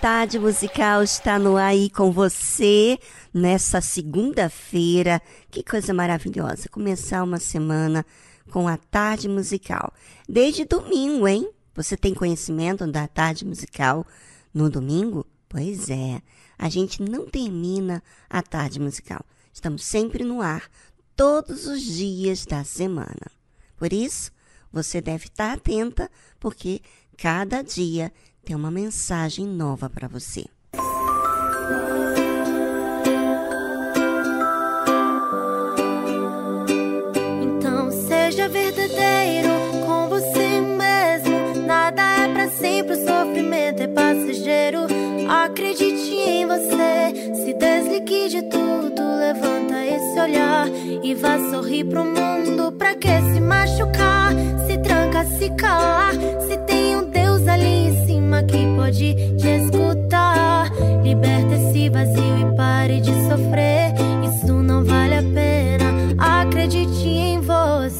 Tarde Musical está no ar aí com você nessa segunda-feira. Que coisa maravilhosa começar uma semana com a Tarde Musical. Desde domingo, hein? Você tem conhecimento da Tarde Musical no domingo? Pois é, a gente não termina a Tarde Musical. Estamos sempre no ar, todos os dias da semana. Por isso, você deve estar atenta, porque cada dia tem uma mensagem nova para você. Então seja verdadeiro com você mesmo. Nada é para sempre, o sofrimento é passageiro. Acredite em você, se desligue de tudo, levanta esse olhar e vá sorrir pro mundo. Pra que se machucar? Se tranca, se calar, se tem um luz ali em cima que pode te escutar. Liberta esse vazio e pare de sofrer. Isso não vale a pena. Acredite em você.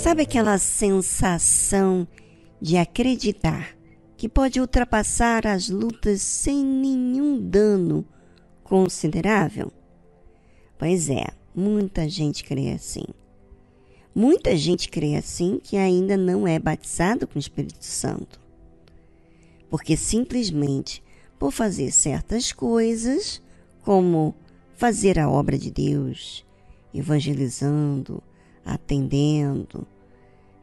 Sabe aquela sensação de acreditar que pode ultrapassar as lutas sem nenhum dano considerável? Pois é, muita gente crê assim. Muita gente crê assim que ainda não é batizado com o Espírito Santo. Porque simplesmente por fazer certas coisas, como fazer a obra de Deus, evangelizando, atendendo,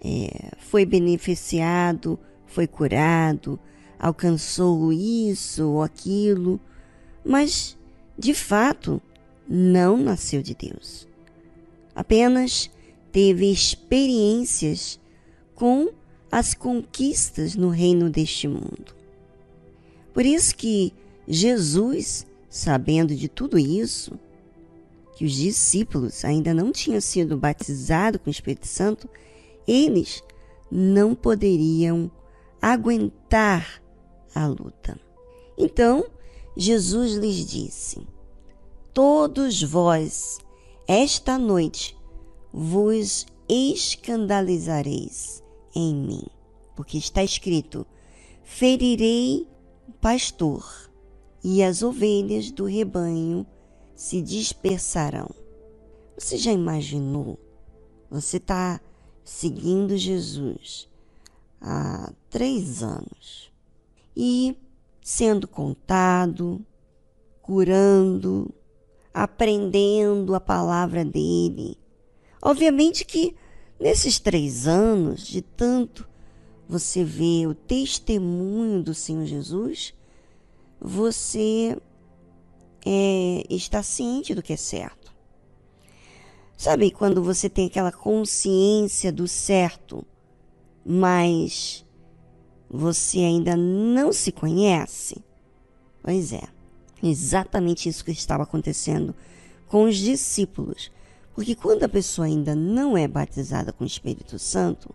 é, foi beneficiado, foi curado, alcançou isso ou aquilo, mas de fato não nasceu de Deus. Apenas teve experiências com as conquistas no reino deste mundo. Por isso que Jesus, sabendo de tudo isso, que os discípulos ainda não tinham sido batizados com o Espírito Santo, eles não poderiam aguentar a luta. Então, Jesus lhes disse: Todos vós, esta noite, vos escandalizareis em mim, porque está escrito: Ferirei o pastor, e as ovelhas do rebanho se dispersarão. Você já imaginou? Você está seguindo Jesus há três anos e sendo contado, curando, aprendendo a palavra dele. Obviamente que nesses três anos, de tanto você ver o testemunho do Senhor Jesus, você é, está ciente do que é certo. Sabe quando você tem aquela consciência do certo, mas você ainda não se conhece? Pois é, exatamente isso que estava acontecendo com os discípulos. Porque quando a pessoa ainda não é batizada com o Espírito Santo,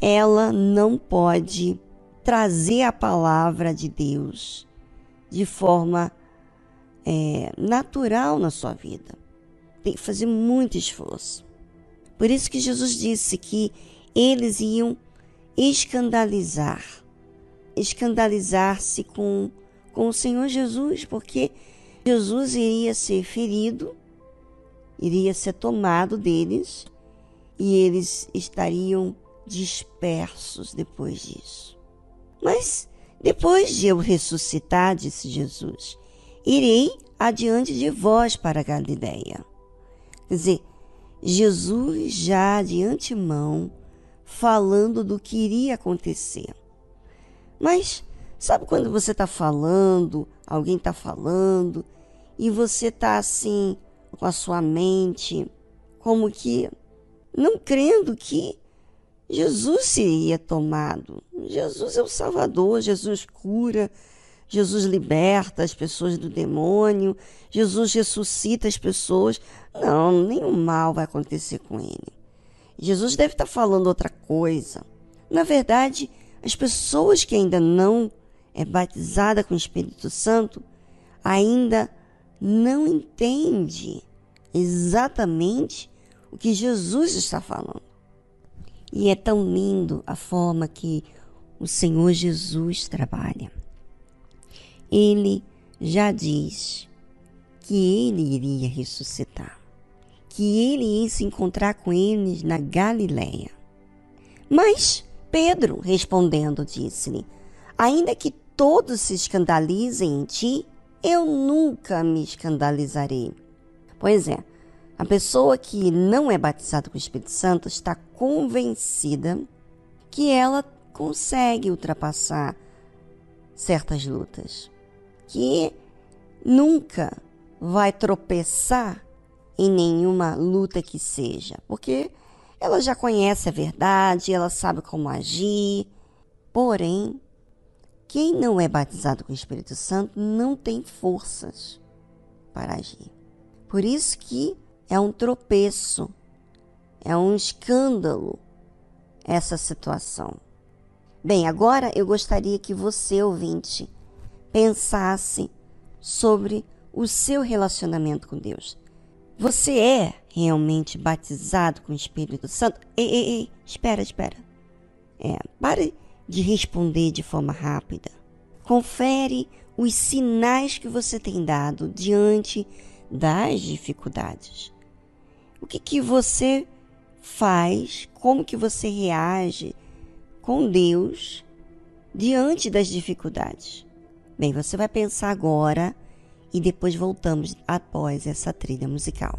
ela não pode trazer a palavra de Deus de forma é, natural na sua vida. Tem que fazer muito esforço. Por isso que Jesus disse que eles iam escandalizar, escandalizar-se com, com o Senhor Jesus, porque Jesus iria ser ferido, iria ser tomado deles e eles estariam dispersos depois disso. Mas depois de eu ressuscitar, disse Jesus, irei adiante de vós para a Galiléia. Quer dizer, Jesus já de antemão falando do que iria acontecer. Mas sabe quando você está falando, alguém está falando, e você está assim, com a sua mente, como que não crendo que Jesus seria tomado. Jesus é o Salvador, Jesus cura, Jesus liberta as pessoas do demônio, Jesus ressuscita as pessoas. Não, nenhum mal vai acontecer com ele. Jesus deve estar falando outra coisa. Na verdade, as pessoas que ainda não é batizada com o Espírito Santo ainda não entende exatamente o que Jesus está falando. E é tão lindo a forma que o Senhor Jesus trabalha ele já diz que ele iria ressuscitar, que ele ia se encontrar com eles na Galiléia. Mas Pedro, respondendo, disse-lhe: Ainda que todos se escandalizem em ti, eu nunca me escandalizarei. Pois é, a pessoa que não é batizada com o Espírito Santo está convencida que ela consegue ultrapassar certas lutas que nunca vai tropeçar em nenhuma luta que seja, porque ela já conhece a verdade, ela sabe como agir. Porém, quem não é batizado com o Espírito Santo não tem forças para agir. Por isso que é um tropeço, é um escândalo essa situação. Bem, agora eu gostaria que você, ouvinte, pensasse sobre o seu relacionamento com Deus. Você é realmente batizado com o Espírito Santo? Ei, ei, ei, espera, espera. É, pare de responder de forma rápida. Confere os sinais que você tem dado diante das dificuldades. O que, que você faz, como que você reage com Deus diante das dificuldades. Bem, você vai pensar agora e depois voltamos após essa trilha musical.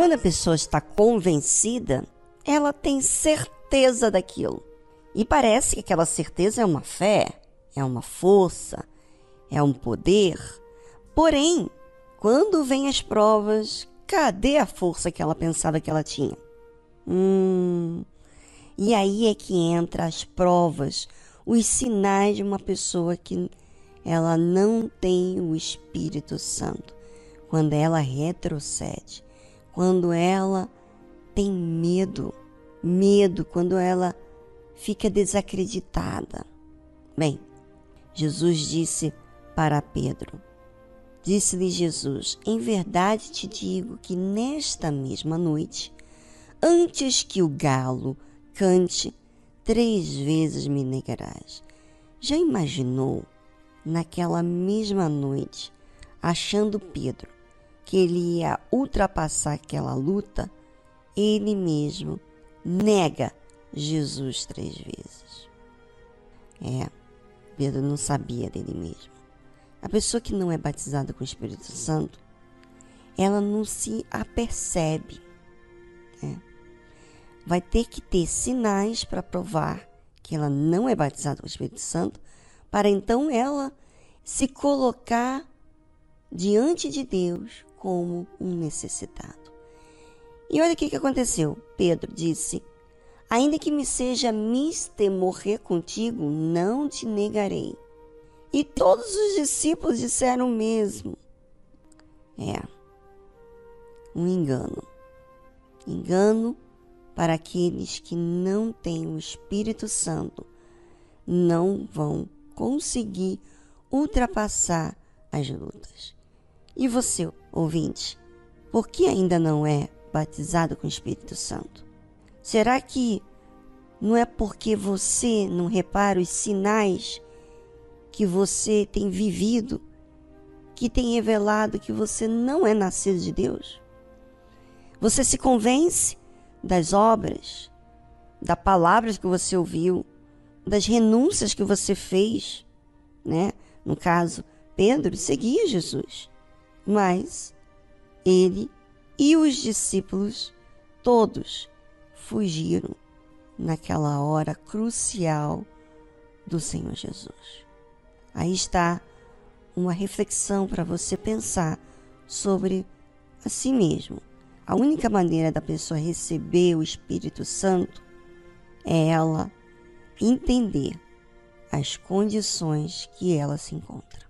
Quando a pessoa está convencida, ela tem certeza daquilo. E parece que aquela certeza é uma fé, é uma força, é um poder. Porém, quando vem as provas, cadê a força que ela pensava que ela tinha? Hum. E aí é que entra as provas, os sinais de uma pessoa que ela não tem o Espírito Santo. Quando ela retrocede, quando ela tem medo, medo, quando ela fica desacreditada. Bem, Jesus disse para Pedro: Disse-lhe Jesus: Em verdade te digo que nesta mesma noite, antes que o galo cante, três vezes me negarás. Já imaginou, naquela mesma noite, achando Pedro que ele ia ultrapassar aquela luta, ele mesmo nega Jesus três vezes. É, Pedro não sabia dele mesmo. A pessoa que não é batizada com o Espírito Santo, ela não se apercebe. Né? Vai ter que ter sinais para provar que ela não é batizada com o Espírito Santo, para então ela se colocar diante de Deus como um necessitado. E olha o que, que aconteceu. Pedro disse: Ainda que me seja mister morrer contigo, não te negarei. E todos os discípulos disseram o mesmo. É, um engano. Engano para aqueles que não têm o Espírito Santo, não vão conseguir ultrapassar as lutas. E você, ouvinte, por que ainda não é batizado com o Espírito Santo? Será que não é porque você não repara os sinais que você tem vivido que tem revelado que você não é nascido de Deus? Você se convence das obras, da palavras que você ouviu, das renúncias que você fez, né? No caso, Pedro seguia Jesus, mas ele e os discípulos todos fugiram naquela hora crucial do Senhor Jesus. Aí está uma reflexão para você pensar sobre a si mesmo. A única maneira da pessoa receber o Espírito Santo é ela entender as condições que ela se encontra.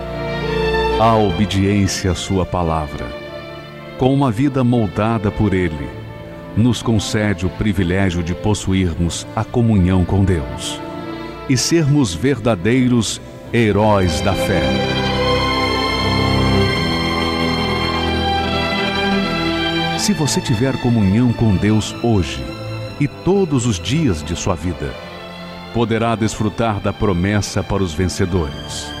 a obediência à Sua palavra, com uma vida moldada por Ele, nos concede o privilégio de possuirmos a comunhão com Deus. e sermos verdadeiros heróis da fé. Se você tiver comunhão com Deus hoje e todos os dias de sua vida, poderá desfrutar da promessa para os vencedores.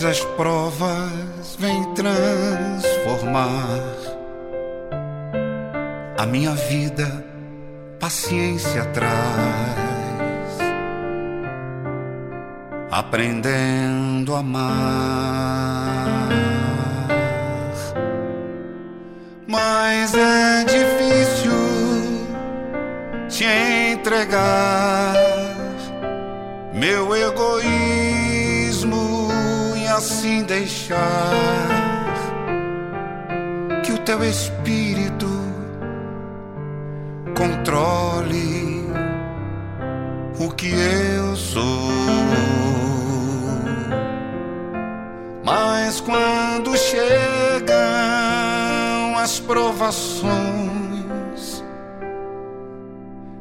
pois as provas vêm transformar a minha vida, paciência traz, aprendendo a amar. Mas é difícil te entregar meu egoísmo assim deixar que o teu espírito controle o que eu sou. Mas quando chegam as provações,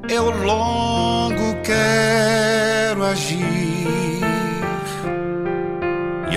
eu longo quero agir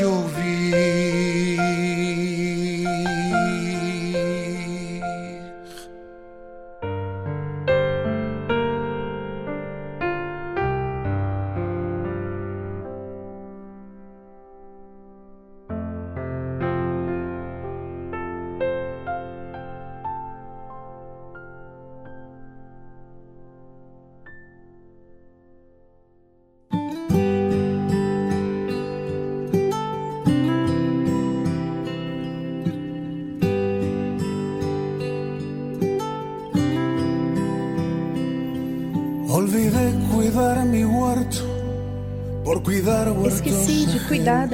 de ouvir.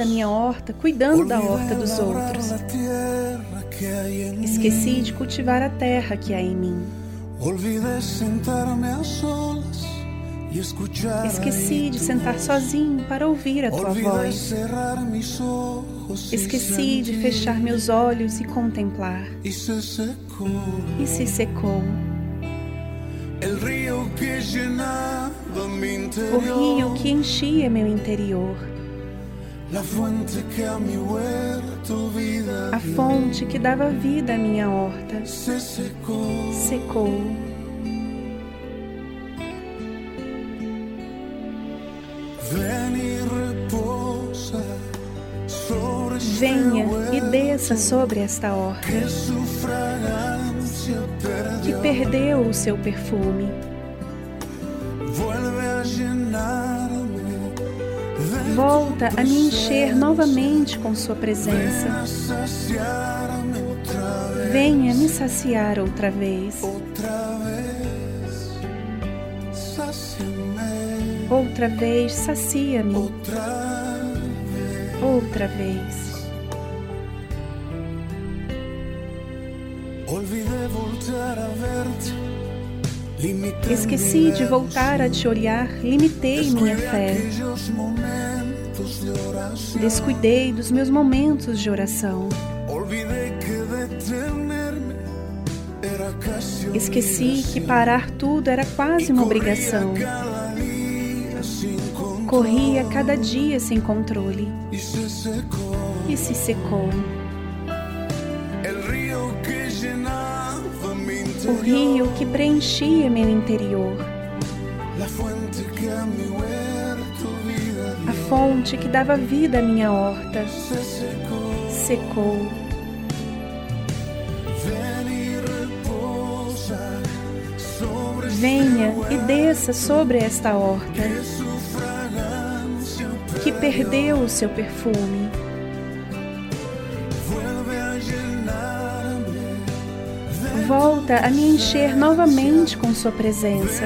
Da minha horta, cuidando da horta dos outros. Esqueci de cultivar a terra que há em mim. Esqueci de sentar sozinho para ouvir a tua voz. Esqueci de fechar meus olhos e contemplar. E se secou. O rio que enchia meu interior. A fonte que dava vida à minha horta secou. Venha e desça sobre esta horta que perdeu o seu perfume. Volta a me encher novamente com Sua presença. Venha me saciar outra vez. Outra vez, sacia-me. Outra vez. Esqueci de voltar a te olhar, limitei minha fé. Descuidei dos meus momentos de oração. Esqueci que parar tudo era quase uma obrigação. Corria cada dia sem controle e se secou. O rio que preenchia meu interior. Fonte que dava vida à minha horta secou. Venha e desça sobre esta horta que perdeu o seu perfume. Volta a me encher novamente com Sua presença.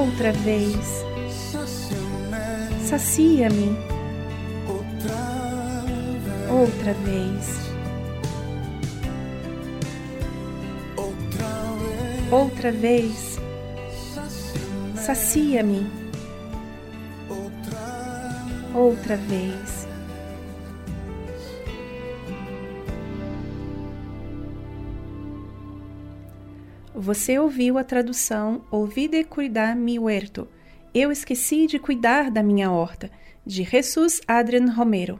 Outra vez. Sacia-me. Outra vez. Outra vez. Sacia-me. Outra vez. Você ouviu a tradução Olvide cuidar mi huerto. Eu esqueci de cuidar da minha horta, de Jesus Adrian Romero.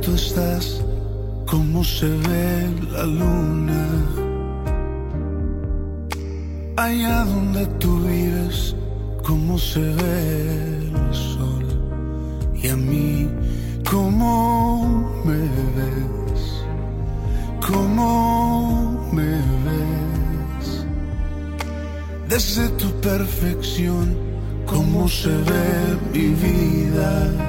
Tú estás, cómo se ve la luna. Allá donde tú vives, cómo se ve el sol. Y a mí, cómo me ves, cómo me ves. Desde tu perfección, cómo se ve mi vida.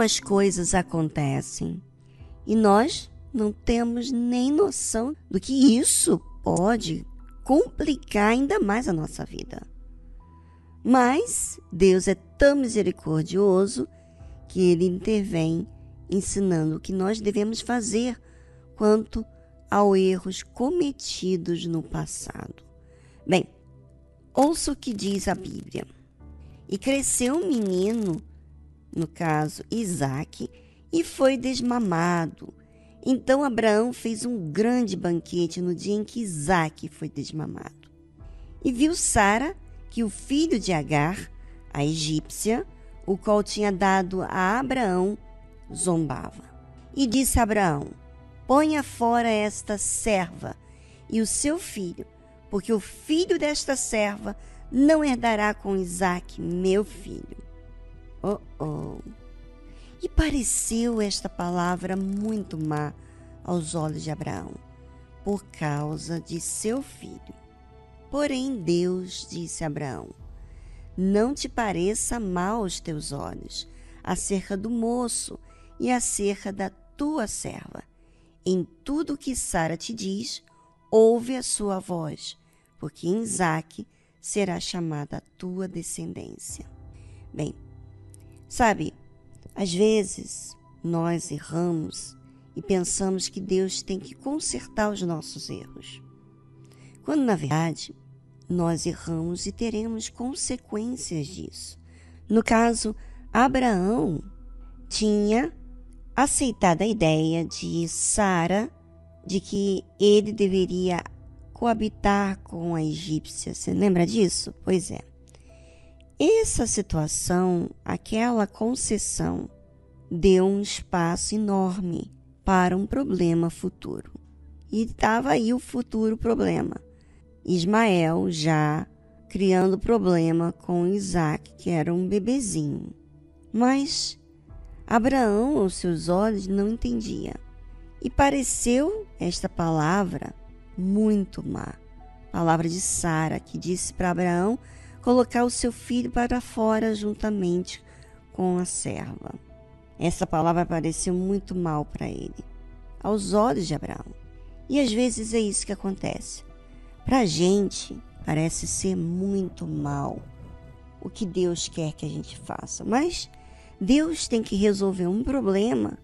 Como as coisas acontecem. E nós não temos nem noção do que isso pode complicar ainda mais a nossa vida. Mas Deus é tão misericordioso que ele intervém ensinando o que nós devemos fazer quanto aos erros cometidos no passado. Bem, ouça o que diz a Bíblia. E cresceu um menino no caso Isaac, e foi desmamado. Então Abraão fez um grande banquete no dia em que Isaac foi desmamado. E viu Sara que o filho de Agar, a egípcia, o qual tinha dado a Abraão, zombava. E disse a Abraão: Ponha fora esta serva e o seu filho, porque o filho desta serva não herdará com Isaac, meu filho. Oh, oh. E pareceu esta palavra muito má aos olhos de Abraão, por causa de seu filho. Porém, Deus disse a Abraão: Não te pareça mal aos teus olhos acerca do moço e acerca da tua serva. Em tudo que Sara te diz, ouve a sua voz, porque em será chamada a tua descendência. Bem, Sabe, às vezes nós erramos e pensamos que Deus tem que consertar os nossos erros. Quando na verdade nós erramos e teremos consequências disso. No caso, Abraão tinha aceitado a ideia de Sara de que ele deveria coabitar com a egípcia. Você lembra disso? Pois é. Essa situação, aquela concessão, deu um espaço enorme para um problema futuro. E estava aí o futuro problema. Ismael já criando problema com Isaac, que era um bebezinho. Mas Abraão, aos seus olhos, não entendia. E pareceu esta palavra muito má. Palavra de Sara, que disse para Abraão colocar o seu filho para fora juntamente com a serva. Essa palavra pareceu muito mal para ele, aos olhos de Abraão. E às vezes é isso que acontece. Para a gente, parece ser muito mal o que Deus quer que a gente faça. Mas Deus tem que resolver um problema.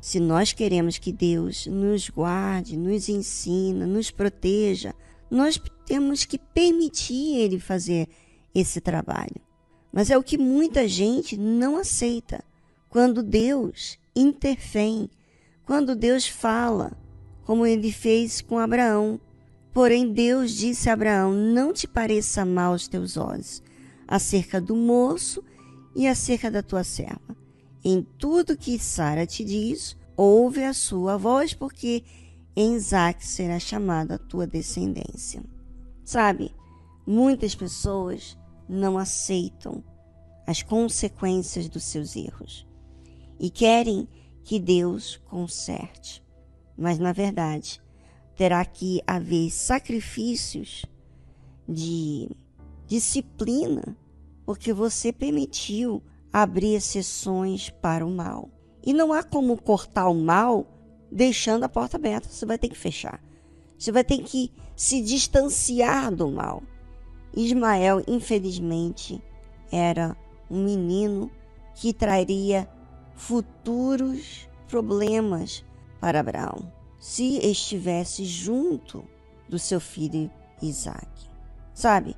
Se nós queremos que Deus nos guarde, nos ensina, nos proteja, nós temos que permitir ele fazer esse trabalho. Mas é o que muita gente não aceita. Quando Deus intervém, quando Deus fala, como ele fez com Abraão. Porém, Deus disse a Abraão: Não te pareça mal aos teus olhos, acerca do moço e acerca da tua serva. Em tudo que Sara te diz, ouve a sua voz, porque em Isaac será chamada a tua descendência. Sabe, muitas pessoas não aceitam as consequências dos seus erros e querem que Deus conserte. Mas, na verdade, terá que haver sacrifícios de disciplina, porque você permitiu abrir exceções para o mal. E não há como cortar o mal deixando a porta aberta. Você vai ter que fechar. Você vai ter que se distanciar do mal. Ismael, infelizmente, era um menino que traria futuros problemas para Abraão se estivesse junto do seu filho Isaac. Sabe,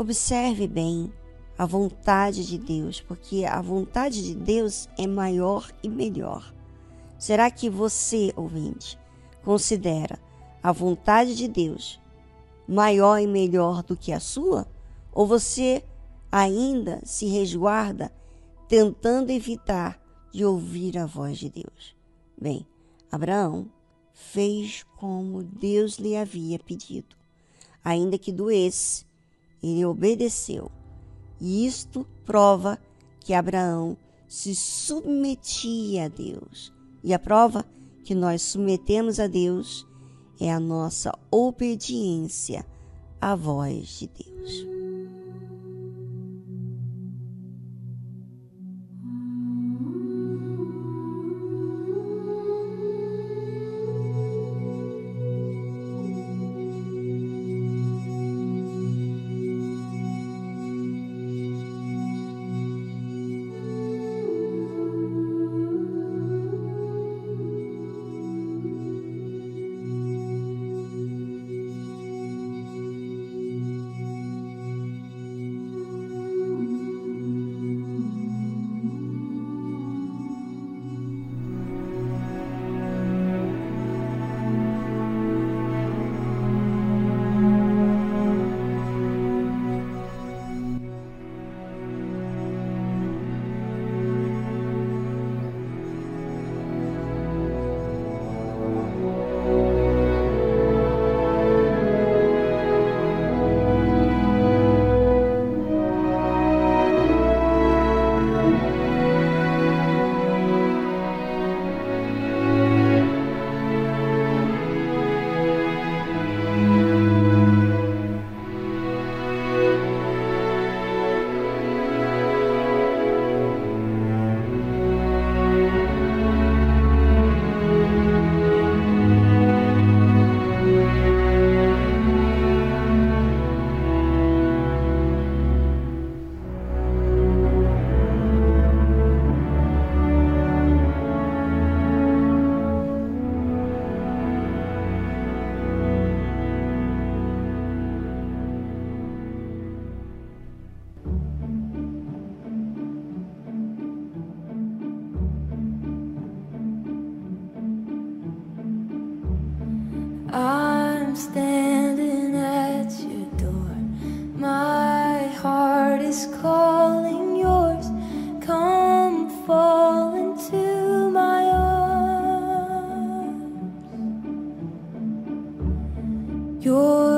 Observe bem a vontade de Deus, porque a vontade de Deus é maior e melhor. Será que você, ouvinte, considera a vontade de Deus maior e melhor do que a sua? Ou você ainda se resguarda tentando evitar de ouvir a voz de Deus? Bem, Abraão fez como Deus lhe havia pedido. Ainda que doesse, ele obedeceu. E isto prova que Abraão se submetia a Deus. E a prova que nós submetemos a Deus é a nossa obediência à voz de Deus. You're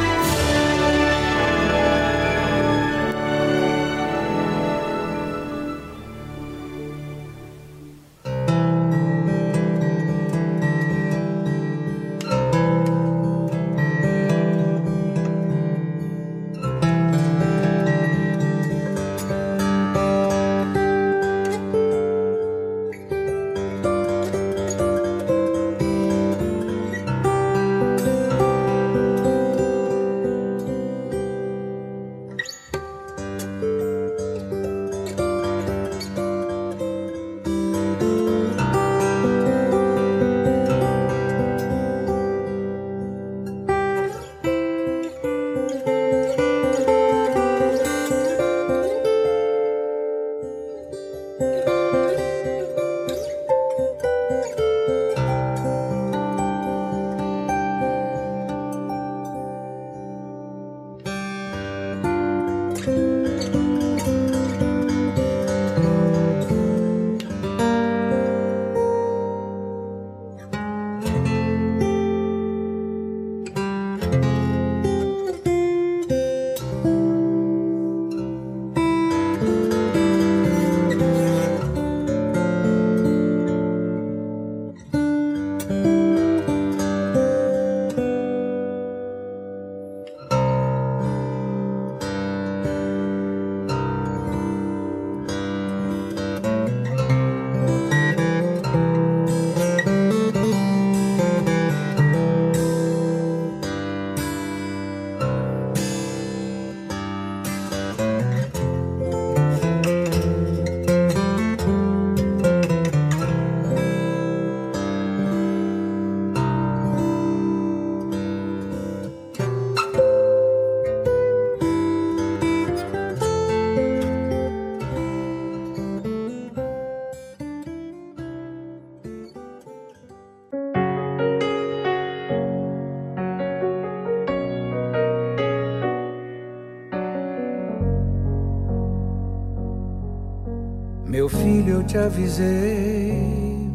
Te avisei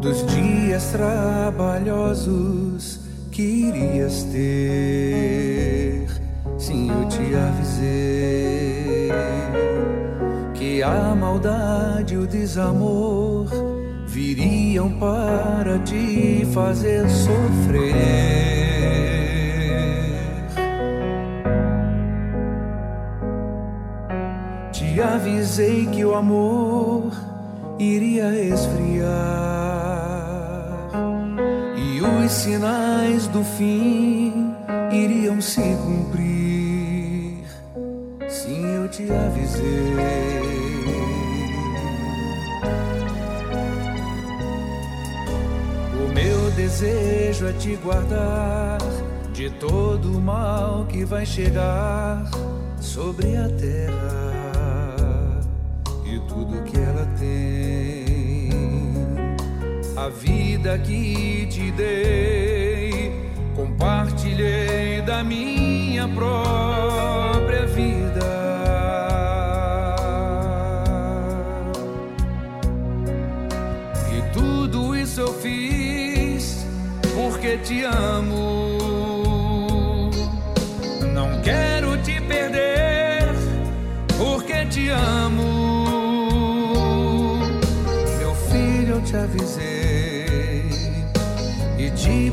dos dias trabalhosos que irias ter. Sim, eu te avisei que a maldade e o desamor viriam para te fazer sofrer. Avisei que o amor iria esfriar e os sinais do fim iriam se cumprir. Sim, eu te avisei. O meu desejo é te guardar de todo o mal que vai chegar sobre a terra vida que te dei, compartilhei da minha própria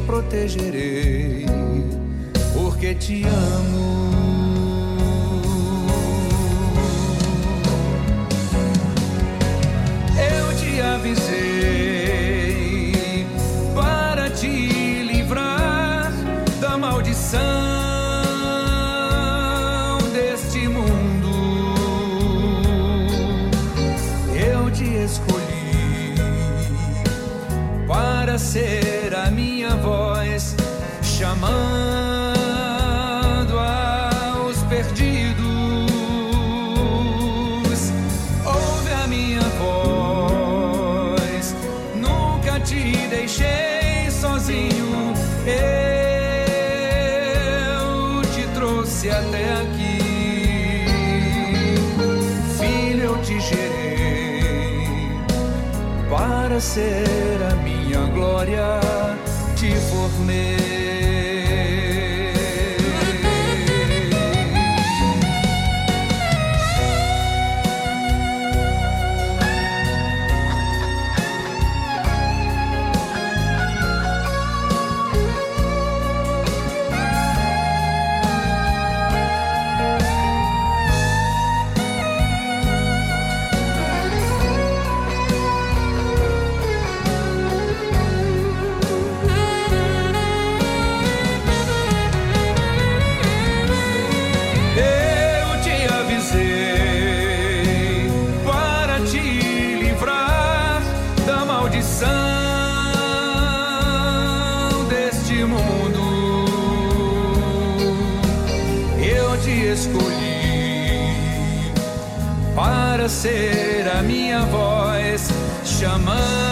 protegerei, porque te amo. Eu te avisei para te livrar da maldição ser ser a minha glória, te formei. Ser a minha voz, chamando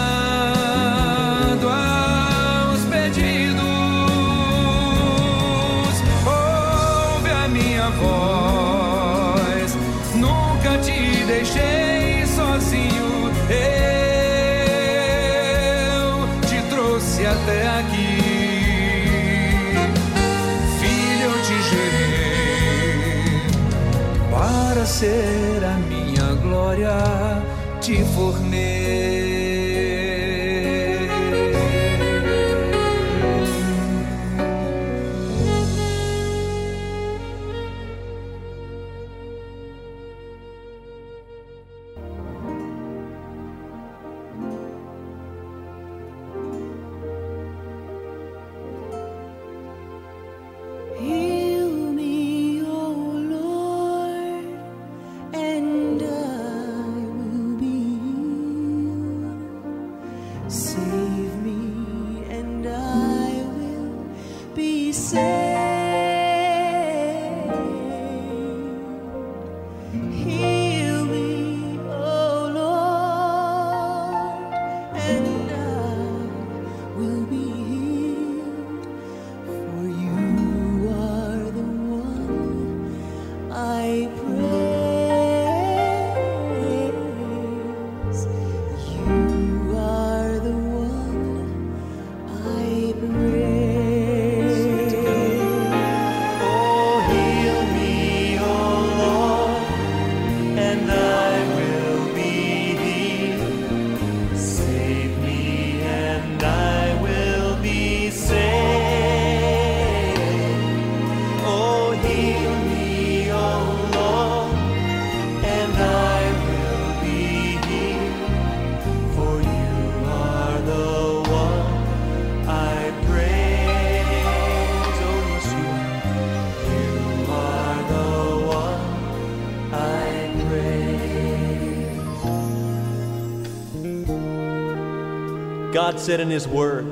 said in His Word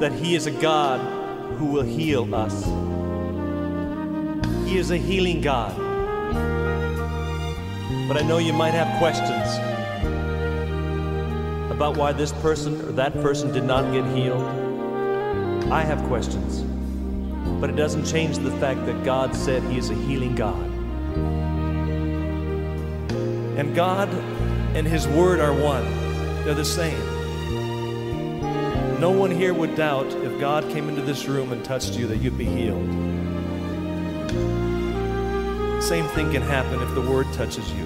that He is a God who will heal us. He is a healing God. But I know you might have questions about why this person or that person did not get healed. I have questions. But it doesn't change the fact that God said He is a healing God. And God and His Word are one, they're the same. No one here would doubt if God came into this room and touched you that you'd be healed. Same thing can happen if the Word touches you.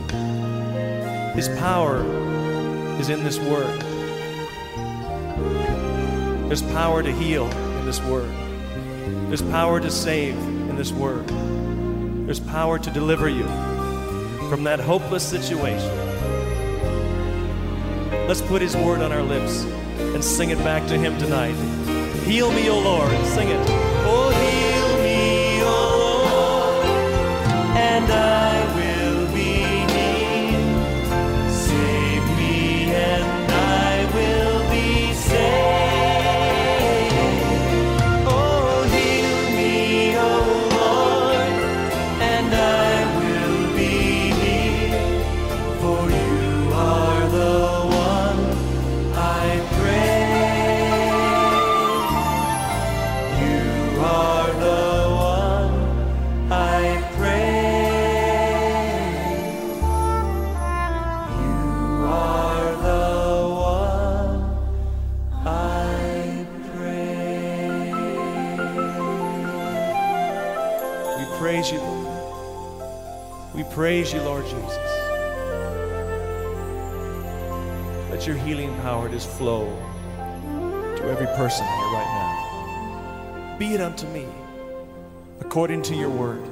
His power is in this Word. There's power to heal in this Word. There's power to save in this Word. There's power to deliver you from that hopeless situation. Let's put His Word on our lips and sing it back to Him tonight. Heal me, O Lord. Sing it. flow to every person here right now. Be it unto me according to your word.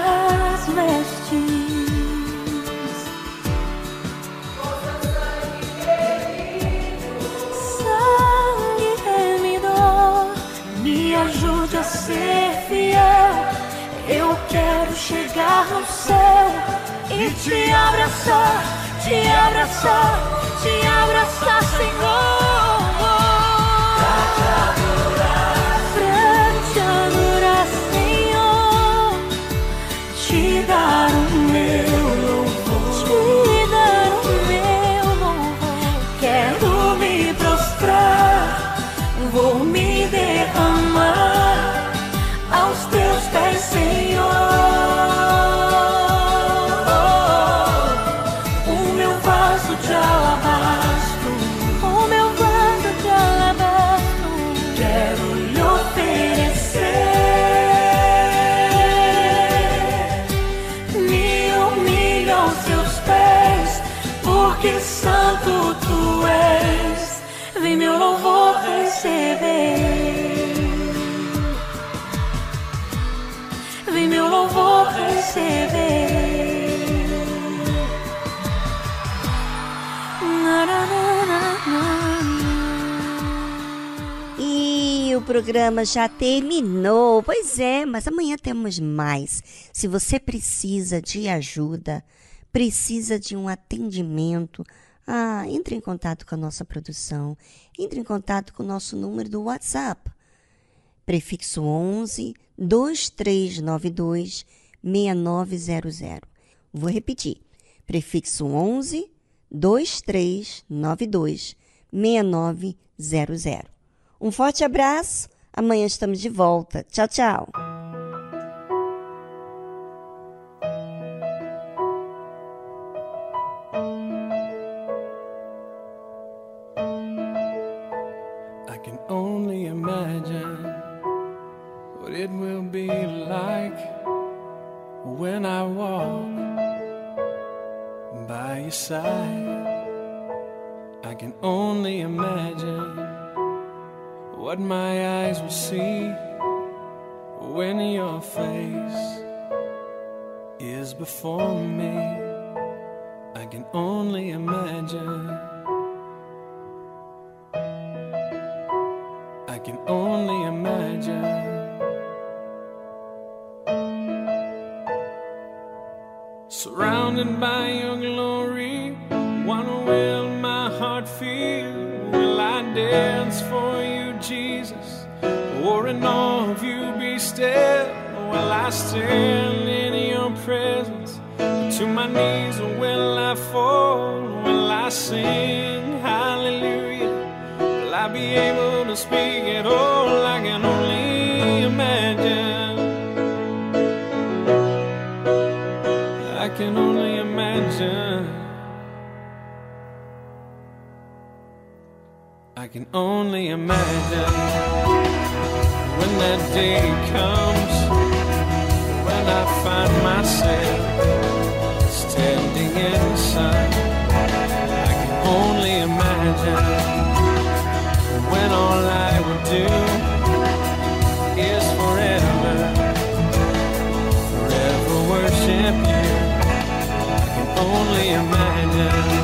das vestes. Sangue remidor, me ajude a ser fiel. Eu quero chegar no céu e te abraçar, te abraçar, te abraçar, Senhor. programa já terminou. Pois é, mas amanhã temos mais. Se você precisa de ajuda, precisa de um atendimento, ah, entre em contato com a nossa produção. Entre em contato com o nosso número do WhatsApp. Prefixo 11 2392 6900. Vou repetir. Prefixo 11 2392 6900. Um forte abraço Amanhã estamos de volta. Tchau, tchau! presence. To my knees will I fall? Will I sing hallelujah? Will I be able to speak at all? I can only imagine. I can only imagine. I can only imagine when that day comes. I find myself standing inside. I can only imagine when all I do is forever, forever worship you. I can only imagine.